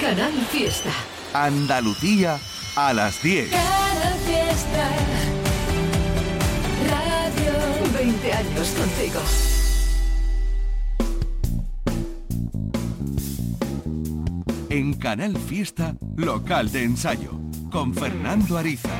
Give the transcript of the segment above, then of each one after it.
Canal Fiesta. Andalucía a las 10. Canal Fiesta. Radio 20 años contigo. En Canal Fiesta, local de ensayo, con Fernando Ariza.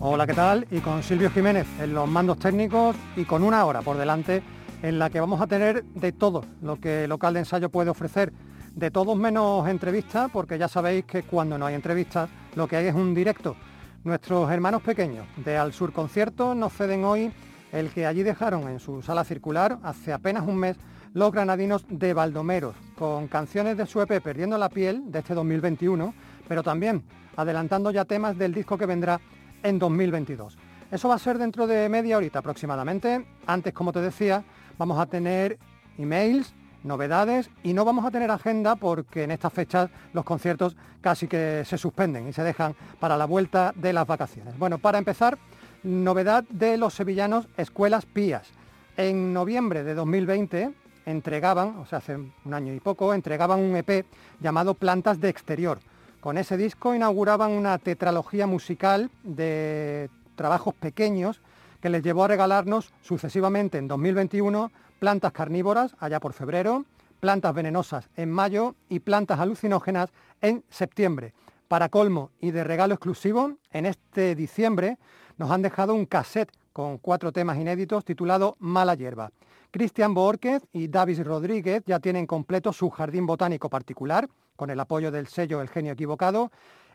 Hola, ¿qué tal? Y con Silvio Jiménez en los mandos técnicos y con una hora por delante en la que vamos a tener de todo lo que local de ensayo puede ofrecer. De todos menos entrevistas, porque ya sabéis que cuando no hay entrevistas lo que hay es un directo. Nuestros hermanos pequeños de Al Sur Concierto nos ceden hoy el que allí dejaron en su sala circular hace apenas un mes los granadinos de Baldomeros, con canciones de su EP Perdiendo la piel de este 2021, pero también adelantando ya temas del disco que vendrá en 2022. Eso va a ser dentro de media horita aproximadamente. Antes, como te decía, vamos a tener emails, novedades y no vamos a tener agenda porque en estas fechas los conciertos casi que se suspenden y se dejan para la vuelta de las vacaciones. Bueno, para empezar, novedad de los sevillanos Escuelas Pías. En noviembre de 2020 entregaban, o sea, hace un año y poco, entregaban un EP llamado Plantas de Exterior. Con ese disco inauguraban una tetralogía musical de trabajos pequeños que les llevó a regalarnos sucesivamente en 2021 plantas carnívoras allá por febrero, plantas venenosas en mayo y plantas alucinógenas en septiembre. Para colmo y de regalo exclusivo, en este diciembre nos han dejado un cassette con cuatro temas inéditos titulado Mala Hierba. Cristian Borquez y Davis Rodríguez ya tienen completo su jardín botánico particular, con el apoyo del sello El Genio Equivocado,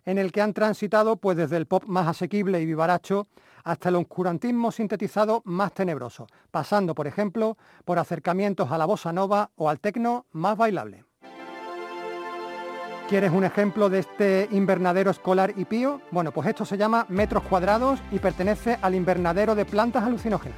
en el que han transitado pues desde el pop más asequible y vivaracho hasta el oscurantismo sintetizado más tenebroso, pasando, por ejemplo, por acercamientos a la bossa nova o al tecno más bailable. ¿Quieres un ejemplo de este invernadero escolar y pío? Bueno, pues esto se llama metros cuadrados y pertenece al invernadero de plantas alucinógenas.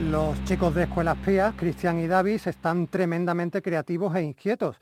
Los chicos de Escuelas Pías, Cristian y Davis, están tremendamente creativos e inquietos.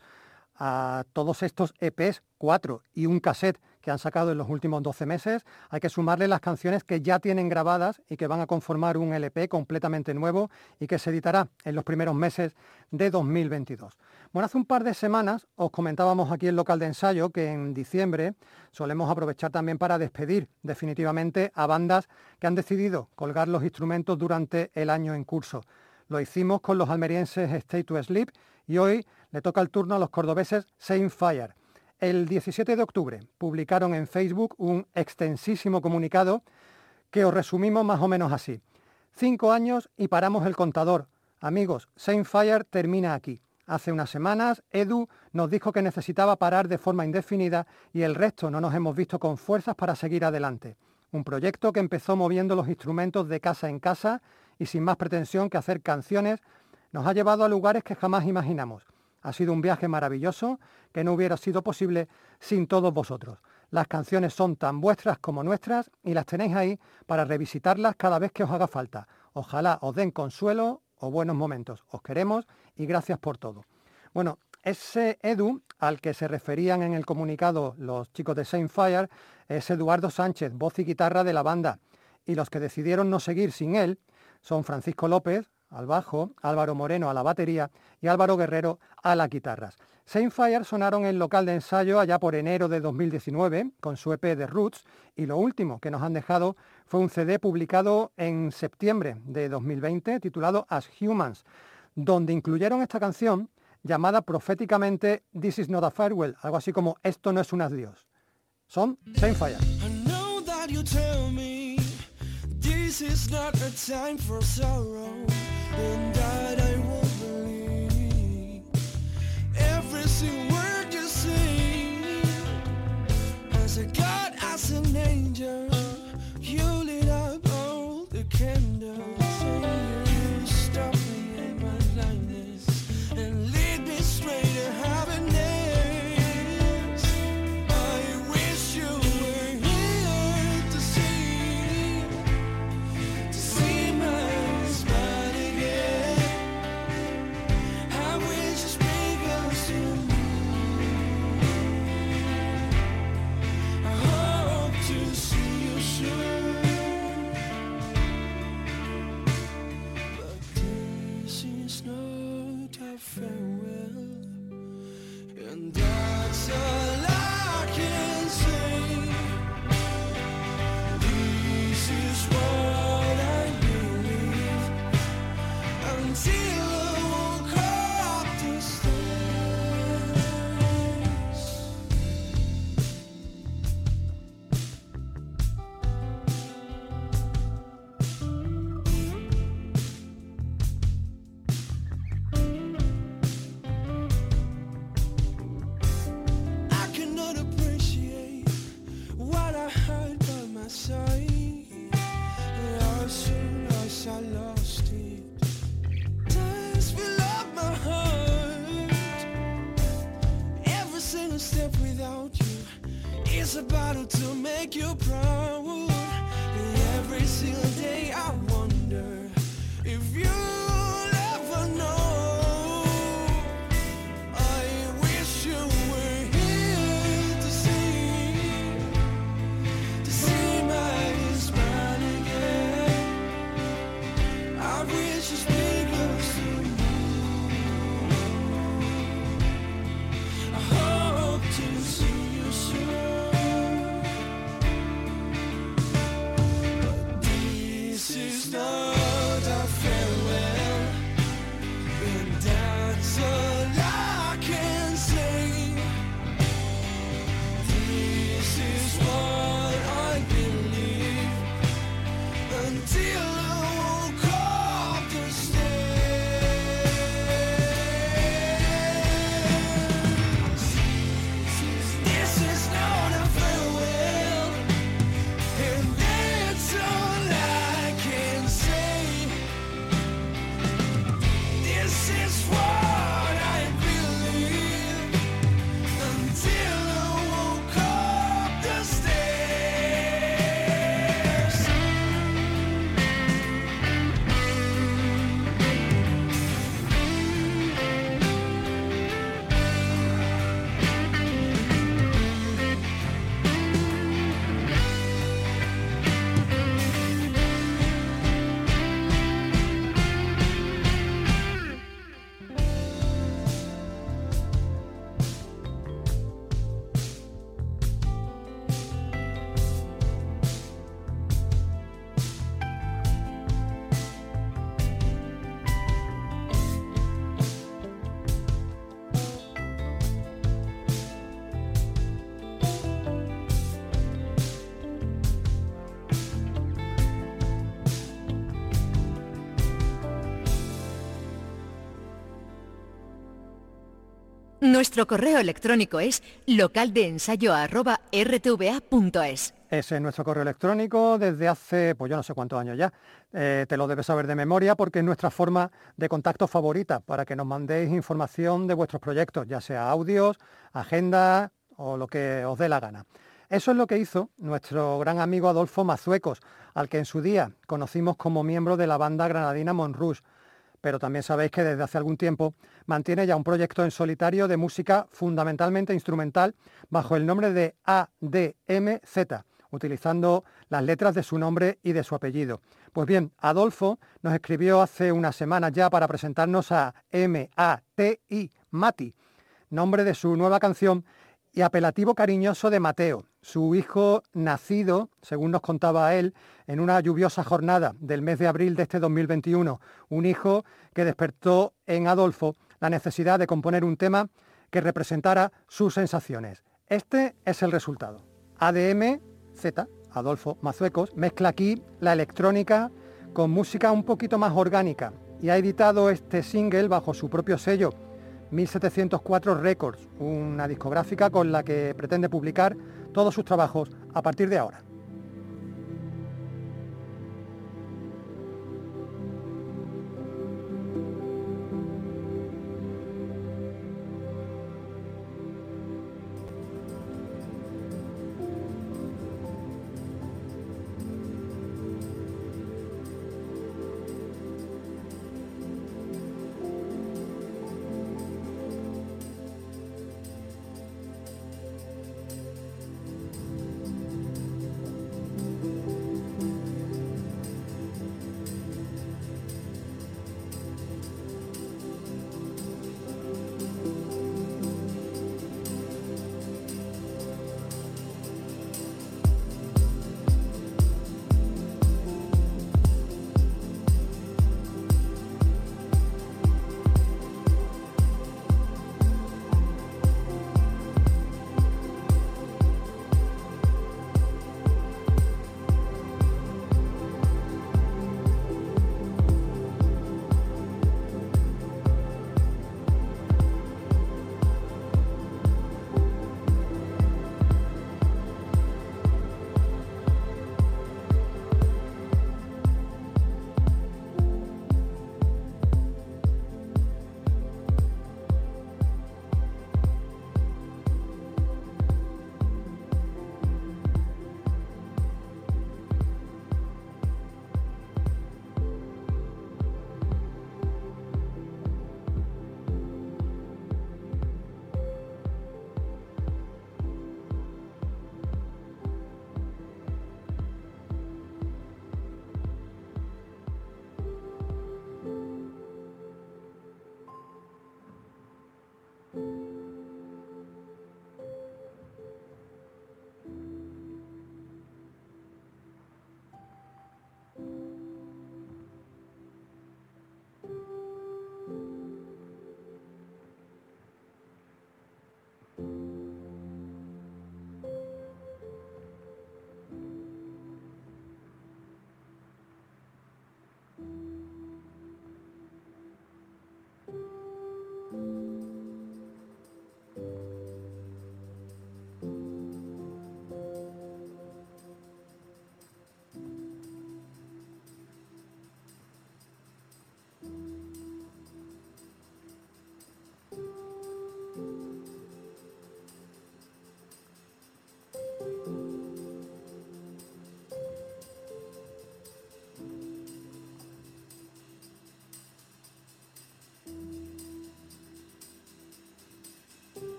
A todos estos EPs, cuatro y un cassette que han sacado en los últimos 12 meses, hay que sumarle las canciones que ya tienen grabadas y que van a conformar un LP completamente nuevo y que se editará en los primeros meses de 2022. Bueno, hace un par de semanas os comentábamos aquí en local de ensayo que en diciembre solemos aprovechar también para despedir definitivamente a bandas que han decidido colgar los instrumentos durante el año en curso. Lo hicimos con los almerienses Stay to Sleep y hoy le toca el turno a los cordobeses Saint Fire. El 17 de octubre publicaron en Facebook un extensísimo comunicado que os resumimos más o menos así. Cinco años y paramos el contador. Amigos, Saint Fire termina aquí. Hace unas semanas, Edu nos dijo que necesitaba parar de forma indefinida y el resto no nos hemos visto con fuerzas para seguir adelante. Un proyecto que empezó moviendo los instrumentos de casa en casa y sin más pretensión que hacer canciones, nos ha llevado a lugares que jamás imaginamos. Ha sido un viaje maravilloso que no hubiera sido posible sin todos vosotros. Las canciones son tan vuestras como nuestras y las tenéis ahí para revisitarlas cada vez que os haga falta. Ojalá os den consuelo buenos momentos. Os queremos y gracias por todo. Bueno, ese Edu al que se referían en el comunicado los chicos de Saint Fire es Eduardo Sánchez, voz y guitarra de la banda. Y los que decidieron no seguir sin él son Francisco López, al bajo, Álvaro Moreno a la batería y Álvaro Guerrero a las guitarras. Saint Fire sonaron en local de ensayo allá por enero de 2019 con su EP de Roots y lo último que nos han dejado fue un CD publicado en septiembre de 2020 titulado As Humans, donde incluyeron esta canción llamada proféticamente This is not a farewell, algo así como Esto no es un adiós. Son Saint Fire. I God, as an angel, you lit up all the candles. a bottle to make you proud. And every single Nuestro correo electrónico es localdeensayo.rtva.es. Ese es nuestro correo electrónico desde hace, pues yo no sé cuántos años ya. Eh, te lo debes saber de memoria porque es nuestra forma de contacto favorita para que nos mandéis información de vuestros proyectos, ya sea audios, agendas o lo que os dé la gana. Eso es lo que hizo nuestro gran amigo Adolfo Mazuecos, al que en su día conocimos como miembro de la banda granadina Monrouge pero también sabéis que desde hace algún tiempo mantiene ya un proyecto en solitario de música fundamentalmente instrumental bajo el nombre de ADMZ, utilizando las letras de su nombre y de su apellido. Pues bien, Adolfo nos escribió hace unas semanas ya para presentarnos a M-A-T-I, Mati, nombre de su nueva canción y apelativo cariñoso de Mateo, su hijo nacido, según nos contaba él, en una lluviosa jornada del mes de abril de este 2021, un hijo que despertó en Adolfo la necesidad de componer un tema que representara sus sensaciones. Este es el resultado. ADM Z, Adolfo Mazuecos, mezcla aquí la electrónica con música un poquito más orgánica y ha editado este single bajo su propio sello 1704 Records, una discográfica con la que pretende publicar todos sus trabajos a partir de ahora.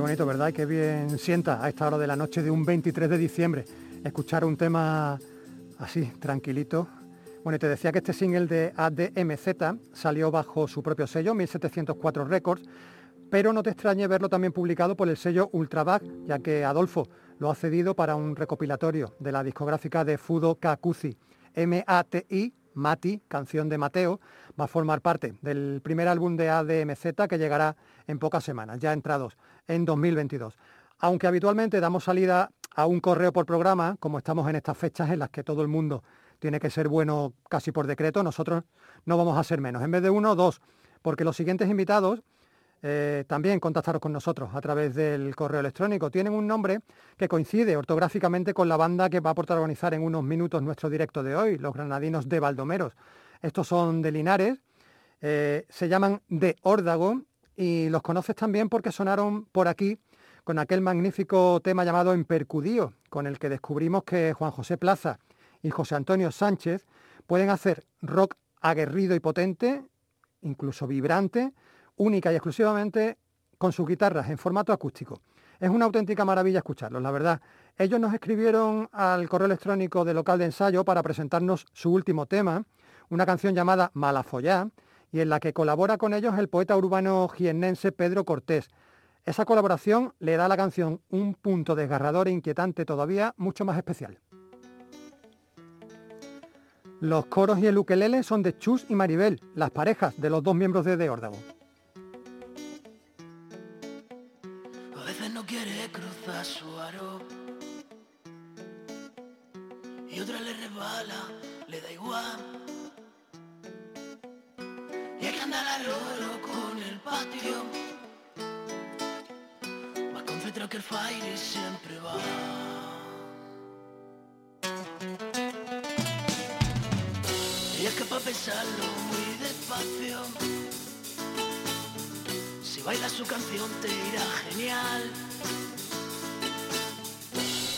Qué bonito, ¿verdad? Qué bien sienta a esta hora de la noche de un 23 de diciembre escuchar un tema así, tranquilito. Bueno, te decía que este single de ADMZ salió bajo su propio sello, 1704 Records, pero no te extrañe verlo también publicado por el sello Ultrabag, ya que Adolfo lo ha cedido para un recopilatorio de la discográfica de Fudo Kakuzi. M-A-T-I, Mati, canción de Mateo, va a formar parte del primer álbum de ADMZ que llegará en pocas semanas, ya entrados en 2022. Aunque habitualmente damos salida a un correo por programa, como estamos en estas fechas en las que todo el mundo tiene que ser bueno casi por decreto, nosotros no vamos a ser menos. En vez de uno, dos, porque los siguientes invitados eh, también contactaron con nosotros a través del correo electrónico. Tienen un nombre que coincide ortográficamente con la banda que va a protagonizar en unos minutos nuestro directo de hoy, los granadinos de Baldomeros. Estos son de Linares, eh, se llaman de Órdago y los conoces también porque sonaron por aquí con aquel magnífico tema llamado Empercudío, con el que descubrimos que Juan José Plaza y José Antonio Sánchez pueden hacer rock aguerrido y potente, incluso vibrante, única y exclusivamente con sus guitarras en formato acústico. Es una auténtica maravilla escucharlos, la verdad. Ellos nos escribieron al correo electrónico del local de ensayo para presentarnos su último tema, una canción llamada Malafollá, y en la que colabora con ellos el poeta urbano jiennense Pedro Cortés. Esa colaboración le da a la canción un punto desgarrador e inquietante todavía mucho más especial. Los coros y el ukelele son de Chus y Maribel, las parejas de los dos miembros de The quiere cruzar su aro y otra le resbala, le da igual. Y hay que andar a loro con el patio, más concentrado que el fire siempre va. Y es que para pensarlo muy despacio. Si bailas su canción te irá genial.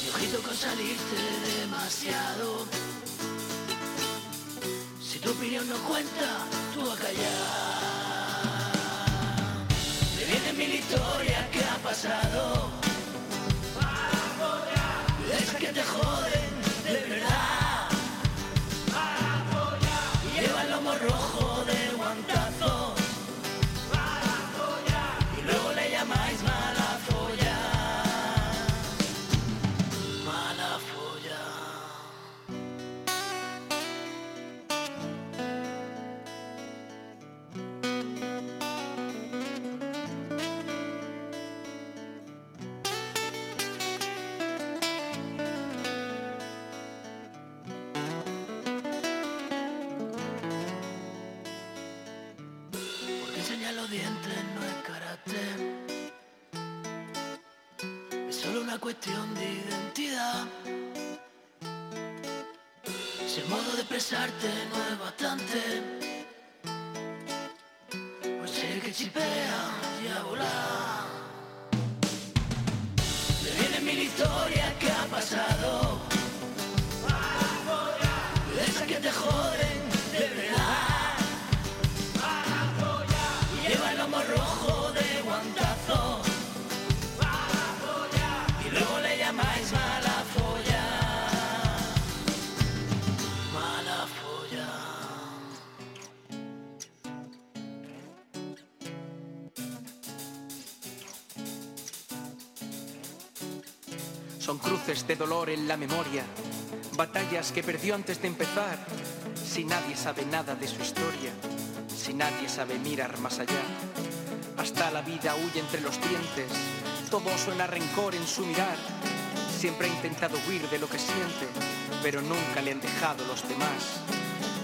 Y ojito con salirte demasiado. Si tu opinión no cuenta, tú a callar. Me vienen mil historias que ha pasado. Es que te joden, Son cruces de dolor en la memoria, batallas que perdió antes de empezar. Si nadie sabe nada de su historia, si nadie sabe mirar más allá. Hasta la vida huye entre los dientes, todo suena rencor en su mirar. Siempre ha intentado huir de lo que siente, pero nunca le han dejado los demás.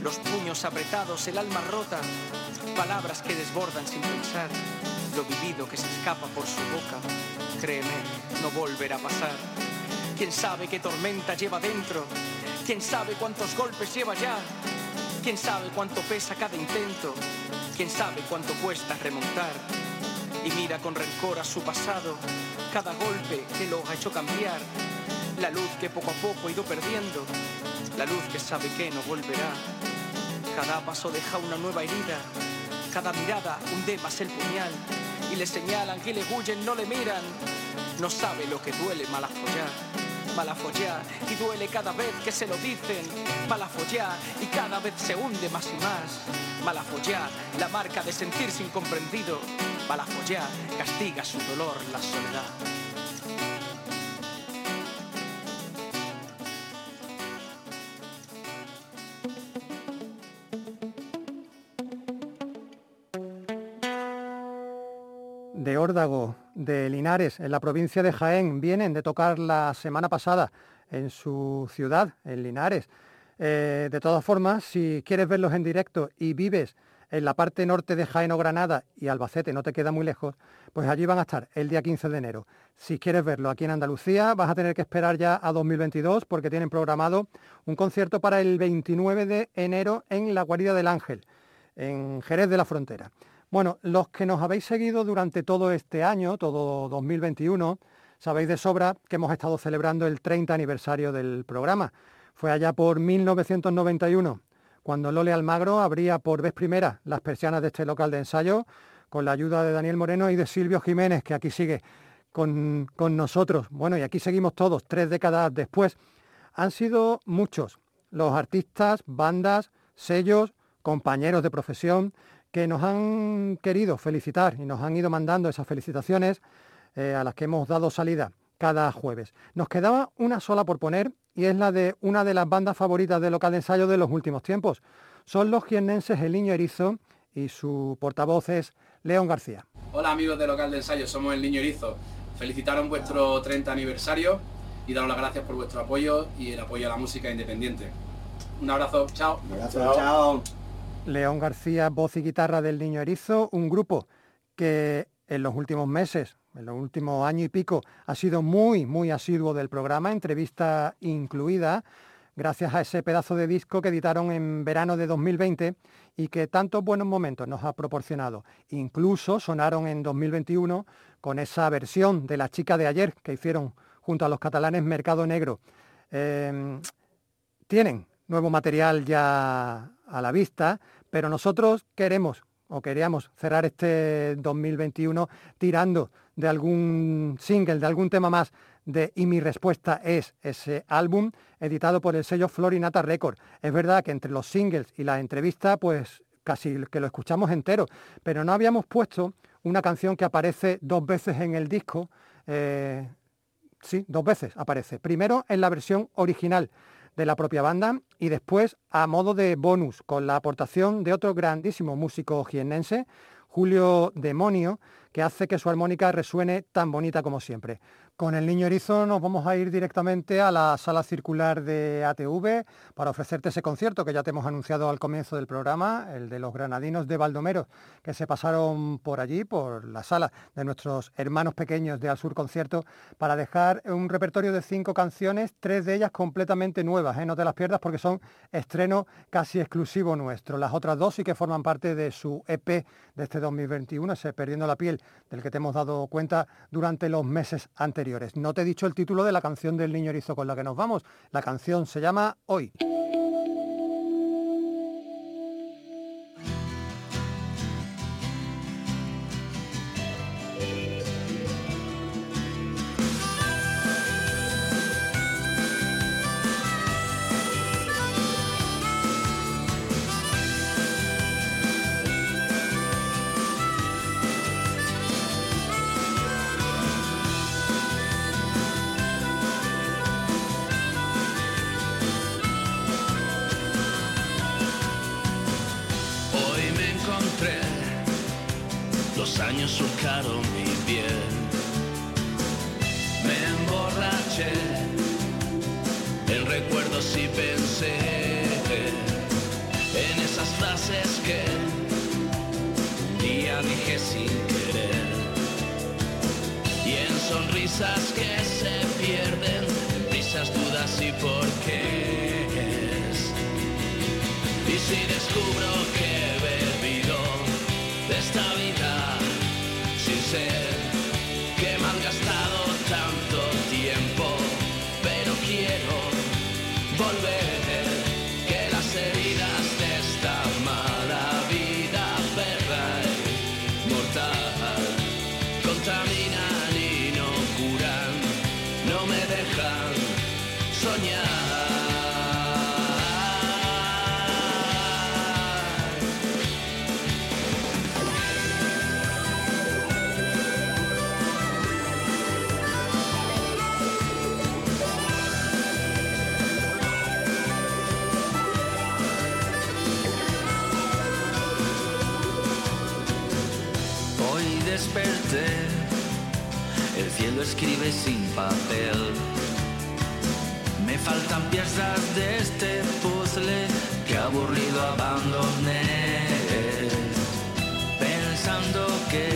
Los puños apretados, el alma rota, palabras que desbordan sin pensar. Lo vivido que se escapa por su boca, créeme, no volverá a pasar. ¿Quién sabe qué tormenta lleva dentro? ¿Quién sabe cuántos golpes lleva ya? ¿Quién sabe cuánto pesa cada intento? ¿Quién sabe cuánto cuesta remontar? Y mira con rencor a su pasado, cada golpe que lo ha hecho cambiar. La luz que poco a poco ha ido perdiendo, la luz que sabe que no volverá. Cada paso deja una nueva herida, cada mirada hunde más el puñal. y le señalan y le huyen, no le miran. No sabe lo que duele malafollar, malafollar y duele cada vez que se lo dicen, malafollar y cada vez se hunde más y más. Malafollar, la marca de sentirse incomprendido, malafollar castiga su dolor la soledad. De Linares, en la provincia de Jaén, vienen de tocar la semana pasada en su ciudad, en Linares. Eh, de todas formas, si quieres verlos en directo y vives en la parte norte de Jaén o Granada y Albacete no te queda muy lejos, pues allí van a estar el día 15 de enero. Si quieres verlo aquí en Andalucía, vas a tener que esperar ya a 2022 porque tienen programado un concierto para el 29 de enero en la Guarida del Ángel, en Jerez de la Frontera. Bueno, los que nos habéis seguido durante todo este año, todo 2021, sabéis de sobra que hemos estado celebrando el 30 aniversario del programa. Fue allá por 1991, cuando Lole Almagro abría por vez primera las persianas de este local de ensayo, con la ayuda de Daniel Moreno y de Silvio Jiménez, que aquí sigue con, con nosotros. Bueno, y aquí seguimos todos, tres décadas después. Han sido muchos los artistas, bandas, sellos, compañeros de profesión, que nos han querido felicitar y nos han ido mandando esas felicitaciones eh, a las que hemos dado salida cada jueves. Nos quedaba una sola por poner y es la de una de las bandas favoritas del local de ensayo de los últimos tiempos. Son los jiennenses El Niño Erizo y su portavoz es León García. Hola amigos de local de ensayo, somos El Niño Erizo. Felicitaros vuestro 30 aniversario y daros las gracias por vuestro apoyo y el apoyo a la música independiente. Un abrazo, chao. chao. León García, voz y guitarra del Niño Erizo, un grupo que en los últimos meses, en los últimos año y pico, ha sido muy, muy asiduo del programa, entrevista incluida, gracias a ese pedazo de disco que editaron en verano de 2020 y que tantos buenos momentos nos ha proporcionado. Incluso sonaron en 2021 con esa versión de La chica de ayer que hicieron junto a los catalanes Mercado Negro. Eh, tienen nuevo material ya a la vista, pero nosotros queremos o queríamos cerrar este 2021 tirando de algún single, de algún tema más de Y mi respuesta es ese álbum editado por el sello Florinata Record. Es verdad que entre los singles y la entrevista, pues casi que lo escuchamos entero, pero no habíamos puesto una canción que aparece dos veces en el disco. Eh, sí, dos veces aparece. Primero en la versión original de la propia banda y después a modo de bonus con la aportación de otro grandísimo músico jiennense, Julio Demonio, que hace que su armónica resuene tan bonita como siempre. Con el Niño Erizo nos vamos a ir directamente a la sala circular de ATV para ofrecerte ese concierto que ya te hemos anunciado al comienzo del programa, el de los granadinos de Baldomero, que se pasaron por allí, por la sala de nuestros hermanos pequeños de Al Sur Concierto, para dejar un repertorio de cinco canciones, tres de ellas completamente nuevas, ¿eh? no te las pierdas porque son estreno casi exclusivo nuestro. Las otras dos sí que forman parte de su EP de este 2021, ese Perdiendo la piel, del que te hemos dado cuenta durante los meses anteriores. No te he dicho el título de la canción del niño erizo con la que nos vamos. La canción se llama Hoy. Hoy escribe sin papel. Me faltan piezas de este puzzle que aburrido abandoné, pensando que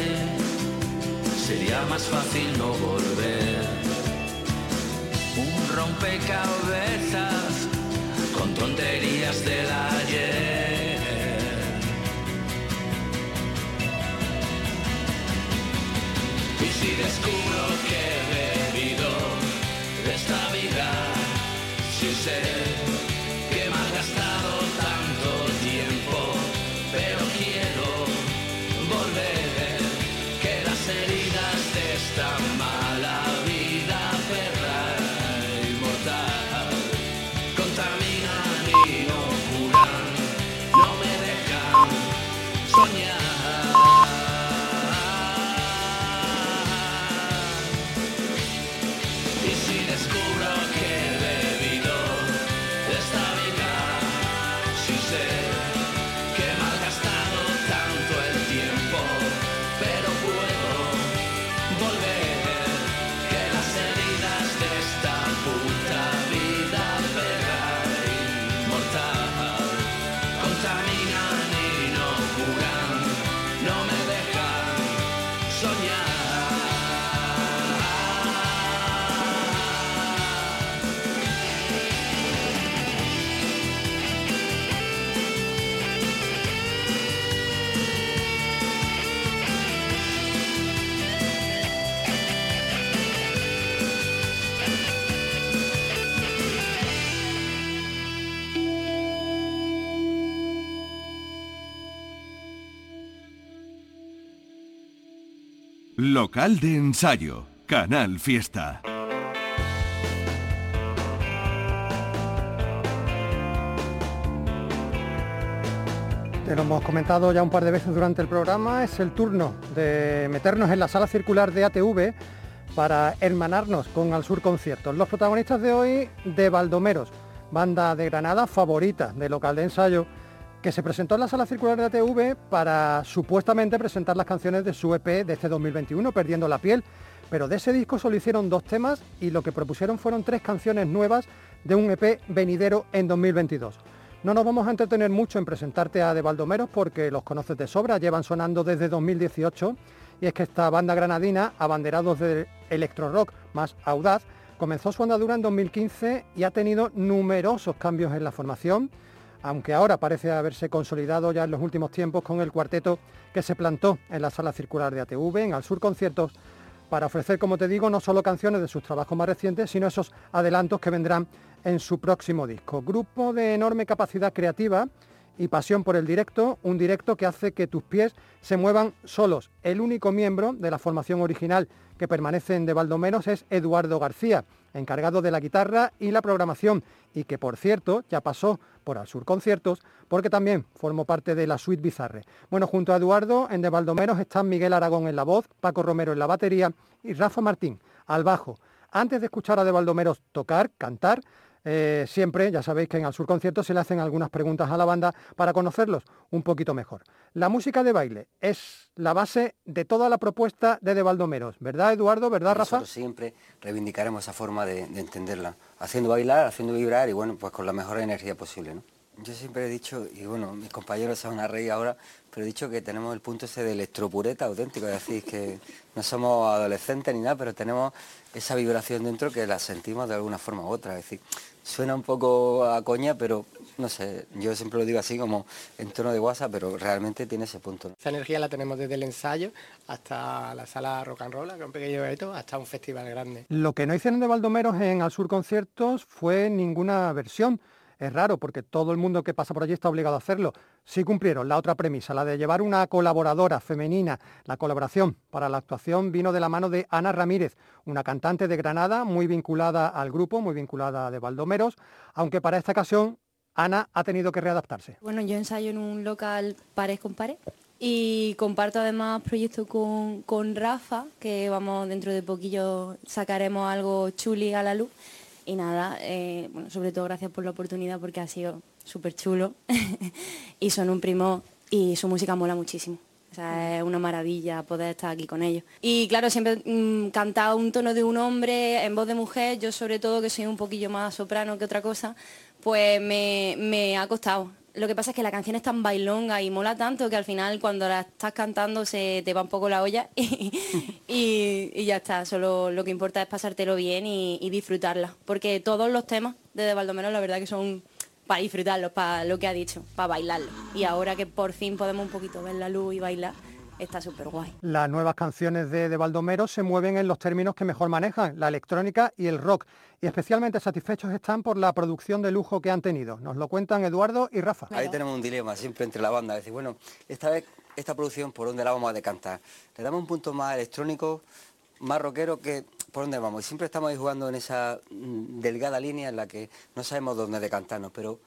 sería más fácil no volver. Un rompecabezas con tonterías del ayer. Si Local de ensayo. Canal Fiesta. Te lo hemos comentado ya un par de veces durante el programa, es el turno de meternos en la sala circular de ATV para hermanarnos con Al Sur Conciertos. Los protagonistas de hoy de Baldomeros, banda de Granada favorita de local de ensayo, que se presentó en la sala circular de ATV para supuestamente presentar las canciones de su EP de este 2021, Perdiendo la piel. Pero de ese disco solo hicieron dos temas y lo que propusieron fueron tres canciones nuevas de un EP venidero en 2022. No nos vamos a entretener mucho en presentarte a De Baldomeros porque los conoces de sobra, llevan sonando desde 2018 y es que esta banda granadina, abanderados del electro rock más audaz, comenzó su andadura en 2015 y ha tenido numerosos cambios en la formación, aunque ahora parece haberse consolidado ya en los últimos tiempos con el cuarteto que se plantó en la sala circular de ATV, en Al Sur Conciertos, para ofrecer, como te digo, no solo canciones de sus trabajos más recientes, sino esos adelantos que vendrán en su próximo disco. Grupo de enorme capacidad creativa y pasión por el directo, un directo que hace que tus pies se muevan solos. El único miembro de la formación original que permanece en De Baldomeros es Eduardo García, encargado de la guitarra y la programación, y que por cierto ya pasó por Al Sur Conciertos, porque también formó parte de la Suite Bizarre. Bueno, junto a Eduardo en De Baldomeros están Miguel Aragón en la voz, Paco Romero en la batería y Rafa Martín al bajo. Antes de escuchar a De Baldomeros tocar, cantar, eh, siempre, ya sabéis que en Al Sur Conciertos se le hacen algunas preguntas a la banda para conocerlos un poquito mejor. La música de baile es la base de toda la propuesta de De Baldomeros, ¿verdad Eduardo? ¿Verdad Rafa? Nosotros siempre reivindicaremos esa forma de, de entenderla, haciendo bailar, haciendo vibrar y bueno, pues con la mejor energía posible, ¿no? Yo siempre he dicho, y bueno, mis compañeros se van a ahora, pero he dicho que tenemos el punto ese de electropureta auténtico, es decir, que no somos adolescentes ni nada, pero tenemos esa vibración dentro que la sentimos de alguna forma u otra, es decir, suena un poco a coña, pero no sé, yo siempre lo digo así como en tono de WhatsApp, pero realmente tiene ese punto. ¿no? Esa energía la tenemos desde el ensayo hasta la sala rock and roll, que es un pequeño evento, hasta un festival grande. Lo que no hicieron de Baldomeros en Al Sur Conciertos fue ninguna versión. Es raro porque todo el mundo que pasa por allí está obligado a hacerlo. Sí cumplieron la otra premisa, la de llevar una colaboradora femenina. La colaboración para la actuación vino de la mano de Ana Ramírez, una cantante de Granada muy vinculada al grupo, muy vinculada de Baldomeros, aunque para esta ocasión Ana ha tenido que readaptarse. Bueno, yo ensayo en un local pared con pared y comparto además proyectos con, con Rafa, que vamos dentro de poquillo sacaremos algo chuli a la luz. Y nada, eh, bueno, sobre todo gracias por la oportunidad porque ha sido súper chulo y son un primo y su música mola muchísimo. O sea, es una maravilla poder estar aquí con ellos. Y claro, siempre mm, cantar un tono de un hombre en voz de mujer, yo sobre todo que soy un poquillo más soprano que otra cosa, pues me, me ha costado. Lo que pasa es que la canción es tan bailonga y mola tanto que al final cuando la estás cantando se te va un poco la olla y, ya está. Solo lo que importa es pasártelo bien y, y disfrutarla. Porque todos los temas de De Baldomero la verdad que son para disfrutarlos, para lo que ha dicho, para bailarlo. Y ahora que por fin podemos un poquito ver la luz y bailar, está súper guay. Las nuevas canciones de, de Baldomero se mueven en los términos que mejor manejan, la electrónica y el rock. Y especialmente satisfechos están por la producción de lujo que han tenido. Nos lo cuentan Eduardo y Rafa. Ahí tenemos un dilema siempre entre la banda. Es decir, bueno, esta vez, esta producción, ¿por dónde la vamos a decantar? ¿Le damos un punto más electrónico, más rockero que por dónde vamos? Y siempre estamos ahí jugando en esa mm, delgada línea en la que no sabemos dónde decantarnos, pero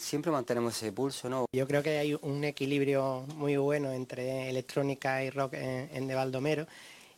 siempre mantenemos ese pulso, ¿no? Yo creo que hay un equilibrio muy bueno entre electrónica y rock en, en De Baldomero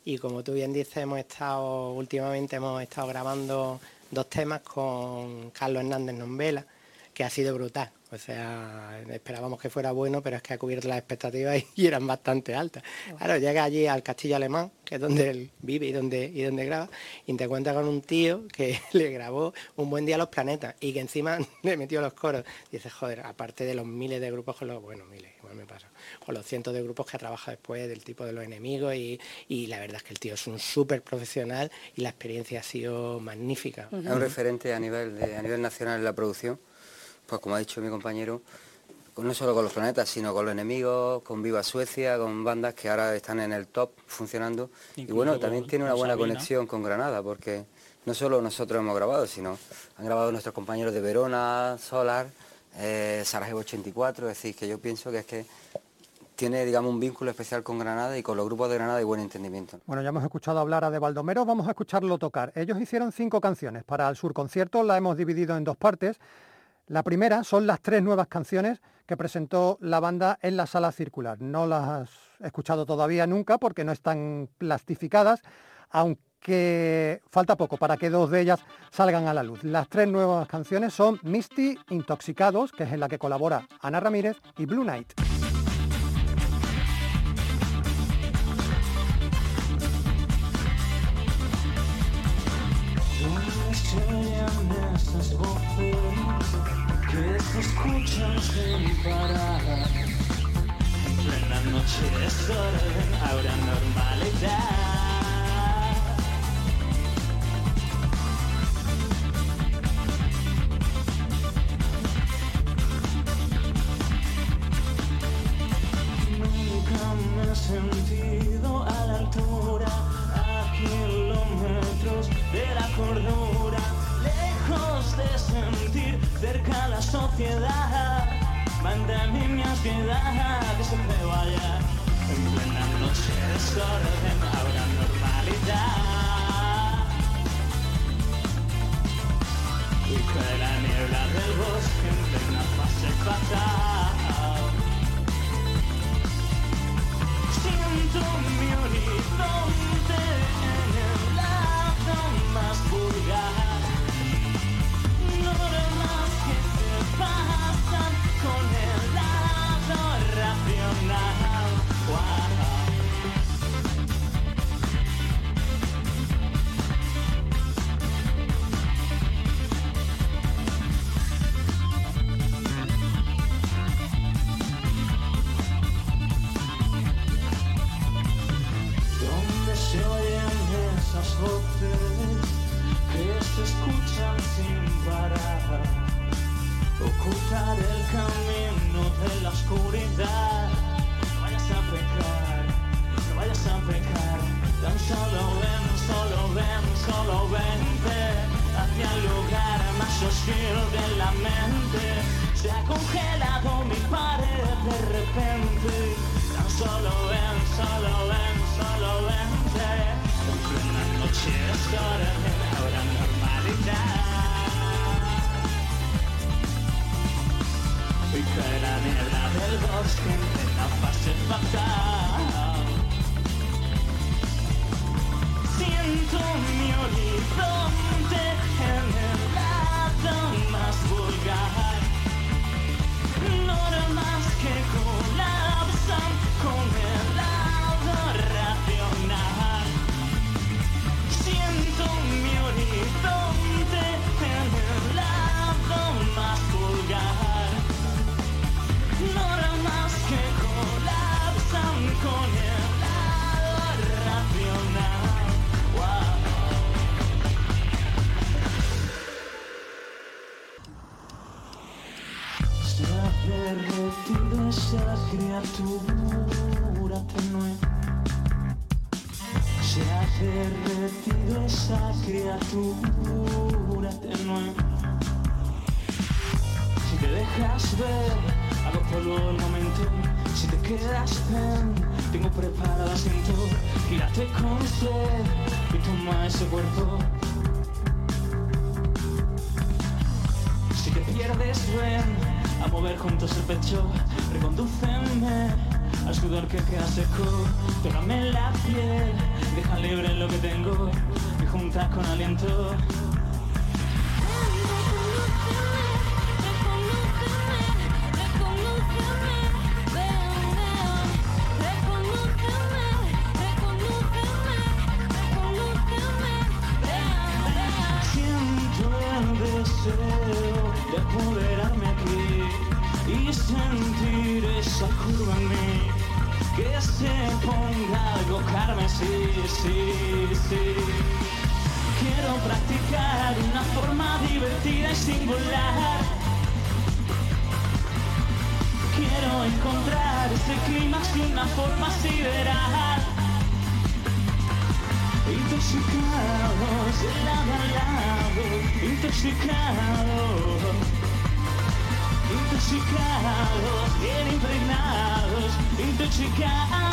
y como tú bien dices, hemos estado últimamente hemos estado grabando dos temas con Carlos Hernández Nombela, que ha sido brutal. O sea, esperábamos que fuera bueno, pero es que ha cubierto las expectativas y, y eran bastante altas. Claro, llega allí al Castillo Alemán, que es donde él vive y donde, y donde graba, y te encuentras con un tío que le grabó un buen día a los planetas y que encima le metió los coros. Dices, joder, aparte de los miles de grupos con los, bueno, miles, igual me pasa, con los cientos de grupos que trabaja después, del tipo de los enemigos, y, y la verdad es que el tío es un súper profesional y la experiencia ha sido magnífica. Es un referente a nivel, de- a nivel nacional en la producción, pues como ha dicho mi compañero, no solo con los planetas, sino con los enemigos, con Viva Suecia, con bandas que ahora están en el top funcionando. y bueno, también tiene una buena Sabina. conexión con Granada, porque no solo nosotros hemos grabado, sino han grabado nuestros compañeros de Verona, Solar, eh, Sarajevo 84, es decir, que yo pienso que es que tiene, digamos, un vínculo especial con Granada y con los grupos de Granada y buen entendimiento. Bueno, ya hemos escuchado hablar a De Baldomero, vamos a escucharlo tocar. Ellos hicieron cinco canciones. Para el surconcierto la hemos dividido en dos partes. La primera son las tres nuevas canciones que presentó la banda en la sala circular. No las has escuchado todavía nunca porque no están plastificadas, aunque falta poco para que dos de ellas salgan a la luz. Las tres nuevas canciones son Misty, Intoxicados, que es en la que colabora Ana Ramírez, y Blue Night. Escuchan sin parar? En plena noche de desorden, habrá normalidad. Nunca me he sentido a la altura, a kilómetros de la cordura, lejos de sentir cerca la sociedad. Manda niñas piedad que se me vaya. En plena noche de desorden habrá normalidad. Y cae la niebla del bosque en plena fase fatal. Siento Se Derretido es la criatura tenue. Se ha derretido esa criatura tenue. Si te dejas ver, hago polvo el momento. Si te quedas pen, tengo preparado asiento. Gírate con usted y toma ese cuerpo. Si te pierdes, ven a mover juntos el pecho. Recondúceme al sudor que queda seco. Tócame la piel, deja libre lo que tengo. Y juntas con aliento. Sentir esa curva en mí que se ponga algo carmesí, sí, sí. Quiero practicar una forma divertida y singular. Quiero encontrar ese clímax de una forma sideral. Intoxicados lado a lado, intoxicados, intoxicados, bien impregnados, intoxicados. Se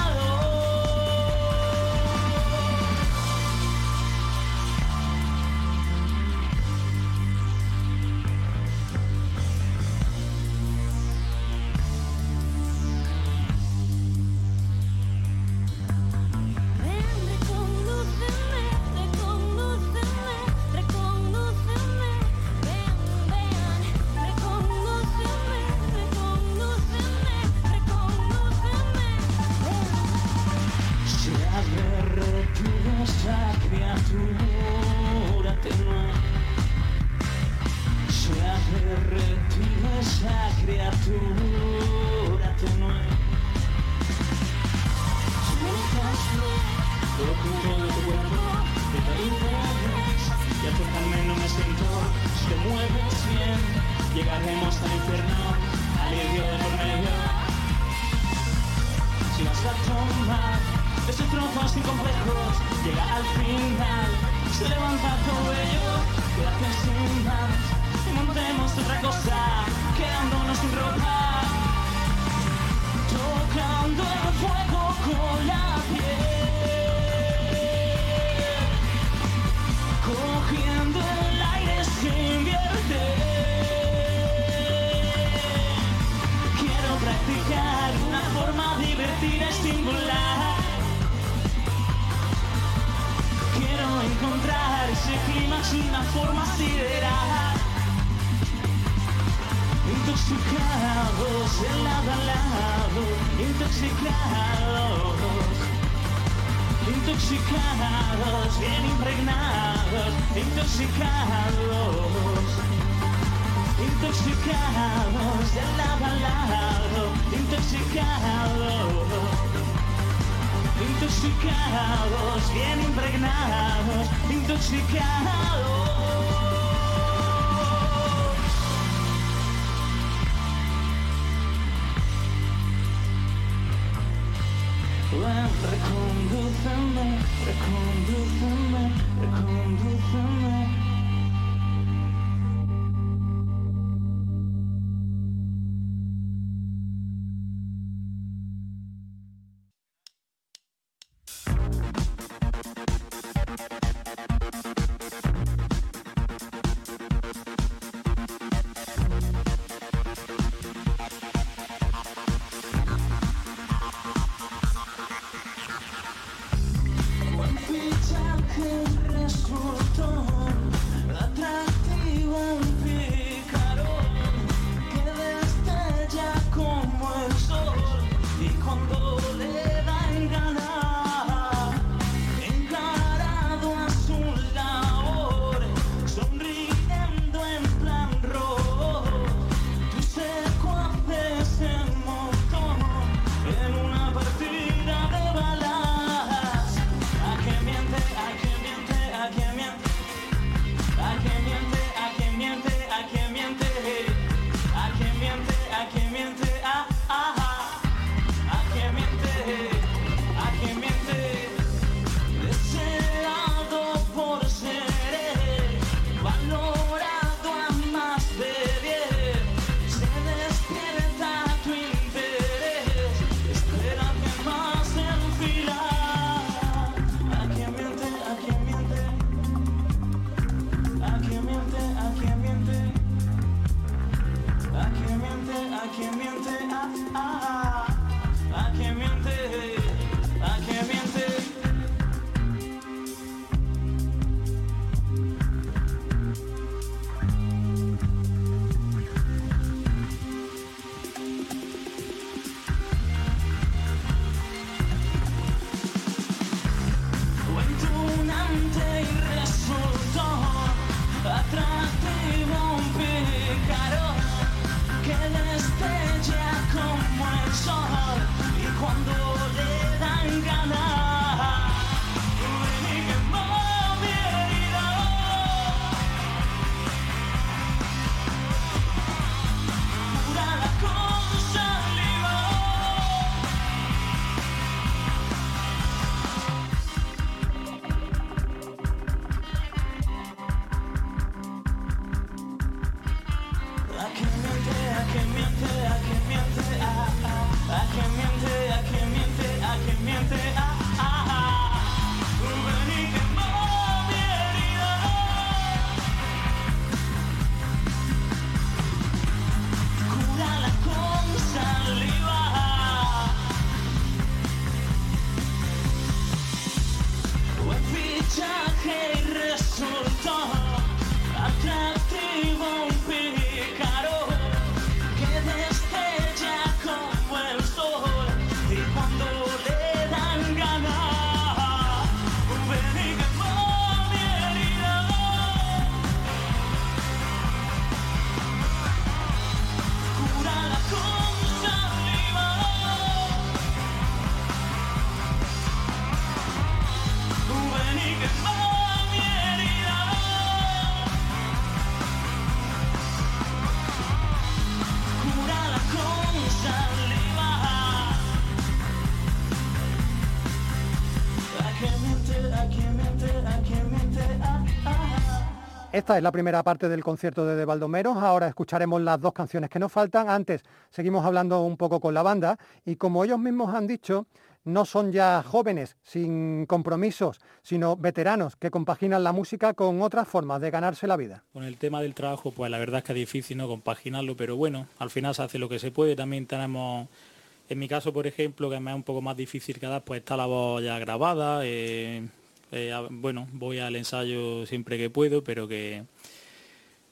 Ven, recondúceme, recondúceme, Esta es la primera parte del concierto de, de Baldomeros. Ahora escucharemos las dos canciones que nos faltan. Antes seguimos hablando un poco con la banda y como ellos mismos han dicho, no son ya jóvenes sin compromisos, sino veteranos que compaginan la música con otras formas de ganarse la vida. Con el tema del trabajo, pues la verdad es que es difícil no compaginarlo, pero bueno, al final se hace lo que se puede. También tenemos, en mi caso, por ejemplo, que me es un poco más difícil que dar, pues está la voz ya grabada. eh, eh, bueno, voy al ensayo siempre que puedo, pero que,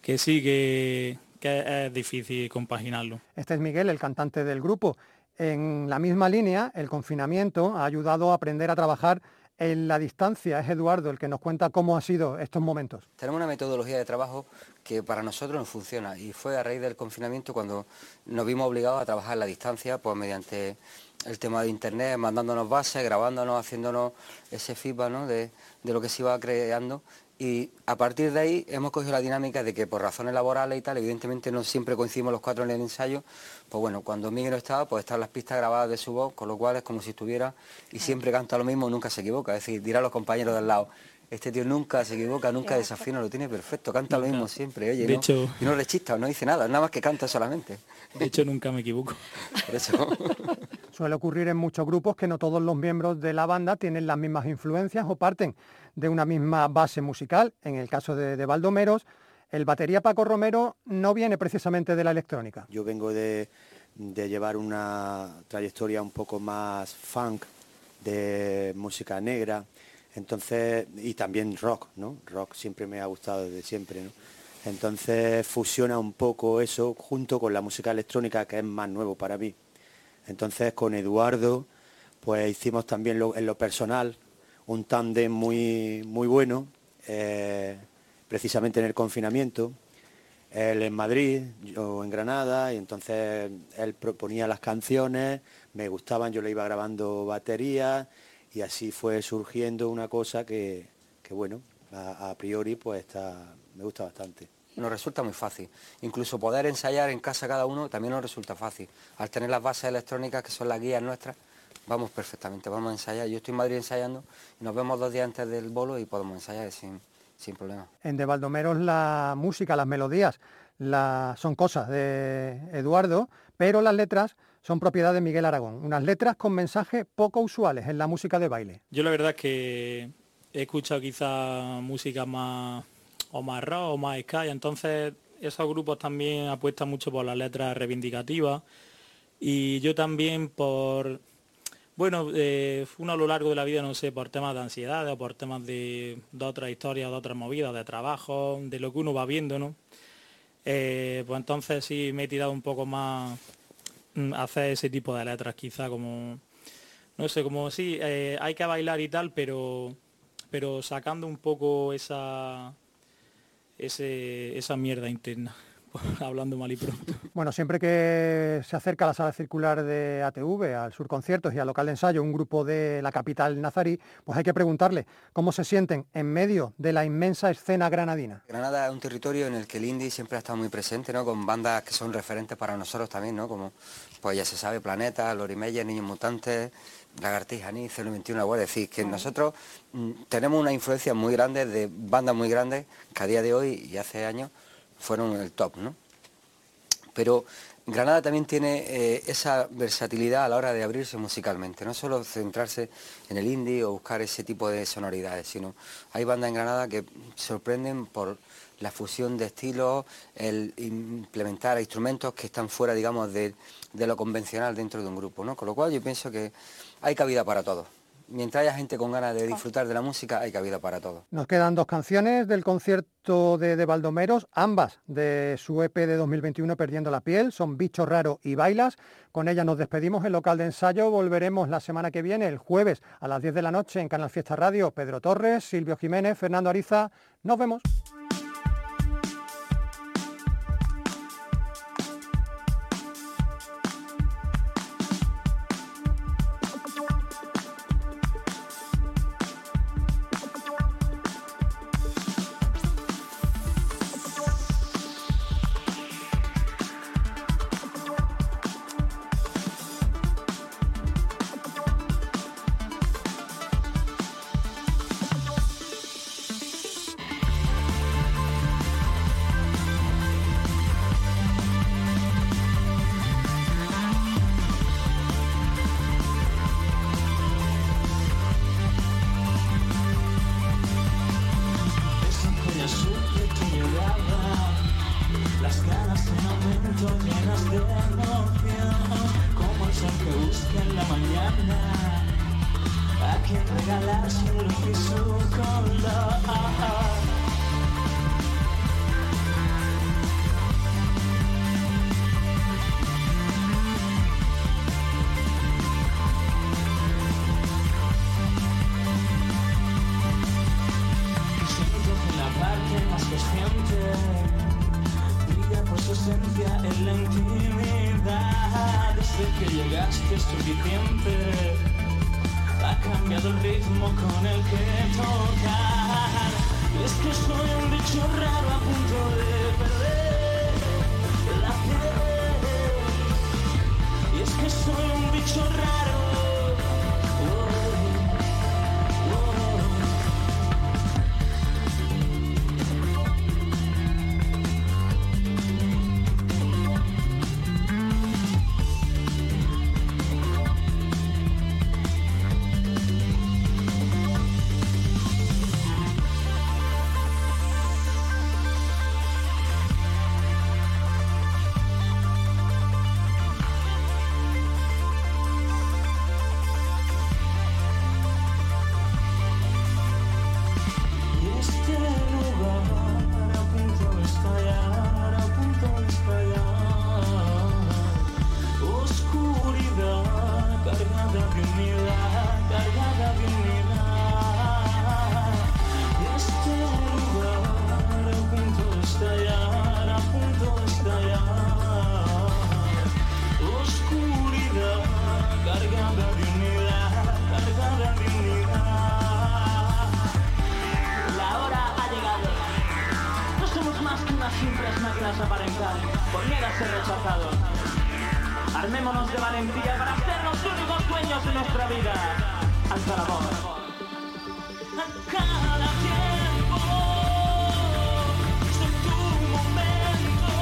que sí, que, que es difícil compaginarlo. Este es Miguel, el cantante del grupo. En la misma línea, el confinamiento ha ayudado a aprender a trabajar en la distancia. Es Eduardo el que nos cuenta cómo ha sido estos momentos. Tenemos una metodología de trabajo que para nosotros nos funciona y fue a raíz del confinamiento cuando nos vimos obligados a trabajar a la distancia, pues mediante el tema de internet, mandándonos bases, grabándonos, haciéndonos ese feedback de, de lo que se iba creando y a partir de ahí hemos cogido la dinámica de que por razones laborales y tal, evidentemente no siempre coincidimos los cuatro en el ensayo, pues bueno, cuando Miguel no estaba, pues están las pistas grabadas de su voz, con lo cual es como si estuviera y siempre canta lo mismo, nunca se equivoca, es decir, dirá a los compañeros del lado, este tío nunca se equivoca, nunca desafina, lo tiene perfecto, canta lo mismo siempre, oye, De ¿no? hecho- y no rechista, no dice nada, nada más que canta solamente. De hecho, nunca me equivoco. Por eso. Suele ocurrir en muchos grupos que no todos los miembros de la banda tienen las mismas influencias o parten de una misma base musical. En el caso de, de Baldomeros, el batería Paco Romero no viene precisamente de la electrónica. Yo vengo de, llevar una trayectoria un poco más funk, de música negra, entonces, y también rock, ¿no? Rock siempre me ha gustado desde siempre, ¿no? Entonces fusiona un poco eso junto con la música electrónica que es más nuevo para mí. Entonces con Eduardo, pues hicimos también en lo personal un tándem muy, muy bueno, eh, precisamente en el confinamiento. Él en Madrid, yo en Granada, y entonces él proponía las canciones, me gustaban, yo le iba grabando batería y así fue surgiendo una cosa que, que bueno, a, a priori pues está, me gusta bastante. Nos resulta muy fácil. Incluso poder ensayar en casa cada uno también nos resulta fácil. Al tener las bases electrónicas, que son las guías nuestras, vamos perfectamente, vamos a ensayar. Yo estoy en Madrid ensayando y nos vemos dos días antes del bolo y podemos ensayar sin, sin problema. En De Baldomeros la música, las melodías la- son cosas de Eduardo, pero las letras son propiedad de Miguel Aragón. Unas letras con mensajes poco usuales en la música de baile. Yo la verdad es que he escuchado quizá música más o más rock o más ska, y entonces esos grupos también apuestan mucho por las letras reivindicativas y yo también por, bueno, eh, uno a lo largo de la vida, no sé, por temas de ansiedad o por temas de, de otras historias, de otras movidas, de trabajo, de lo que uno va viendo, ¿no? Eh, pues entonces sí me he tirado un poco más mm, a hacer ese tipo de letras, quizá como, no sé, como sí, eh, hay que bailar y tal, pero, pero sacando un poco esa, ese, esa mierda interna, hablando mal y pronto. Bueno, siempre que se acerca a la sala circular de ATV, al Sur Conciertos y al local de ensayo, un grupo de la capital nazarí, pues hay que preguntarle cómo se sienten en medio de la inmensa escena granadina. Granada es un territorio en el que el indie siempre ha estado muy presente, ¿no? Con bandas que son referentes para nosotros también, ¿no? Como, pues ya se sabe, Planeta, Lori Meyer, Niños Mutantes, Lagartija, Ni, 021 Agua. Es decir, que nosotros mm, tenemos una influencia muy grande de bandas muy grandes que a día de hoy y hace años fueron el top, ¿no? Pero Granada también tiene eh, esa versatilidad a la hora de abrirse musicalmente, no solo centrarse en el indie o buscar ese tipo de sonoridades, sino hay bandas en Granada que sorprenden por la fusión de estilos, el implementar instrumentos que están fuera, digamos, de, de lo convencional dentro de un grupo, ¿no? Con lo cual yo pienso que hay cabida para todos. Mientras haya gente con ganas de disfrutar de la música, hay cabida para todos. Nos quedan dos canciones del concierto de, de Baldomeros, ambas de su EP de 2021 Perdiendo la piel, son Bicho Raro y Bailas. Con ella nos despedimos el local de ensayo, volveremos la semana que viene, el jueves a las 10 de la noche en Canal Fiesta Radio. Pedro Torres, Silvio Jiménez, Fernando Ariza, nos vemos. En la intimidad. Desde que llegaste es suficiente, cambiado el ritmo con el que tocar. Y es que soy un bicho raro a punto de perder la piel. Y es que soy un bicho raro. Por miedo a ser rechazados. Armémonos de valentía para ser los únicos dueños de nuestra vida. Alza la voz. A cada tiempo, soy tu momento.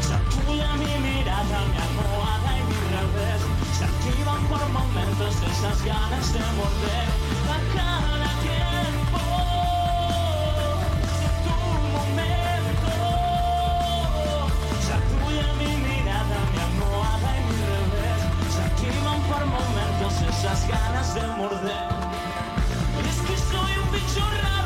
Sacude mi mirada, mi almohada y mi revés. Se activan por momentos esas ganas de morder. A cada tiempo, esas ganas de morder. Es que soy un bicho raro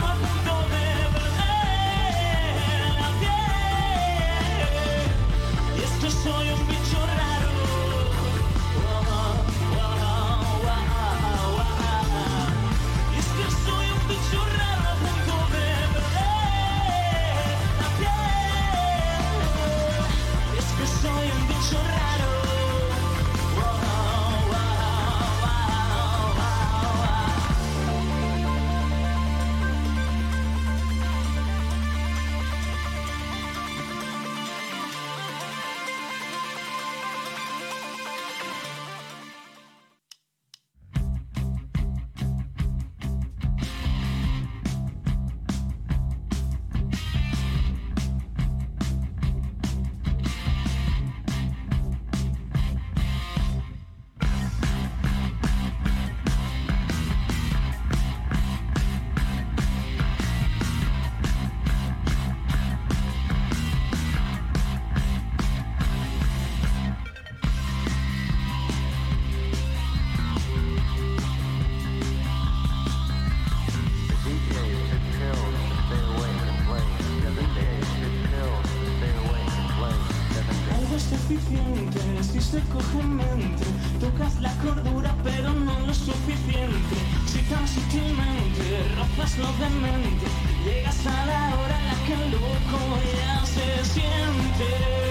coge mente Tocas la cordura pero no lo suficiente. Si tan sutilmente rozas lo demente Llegas a la hora en la que el loco ya se siente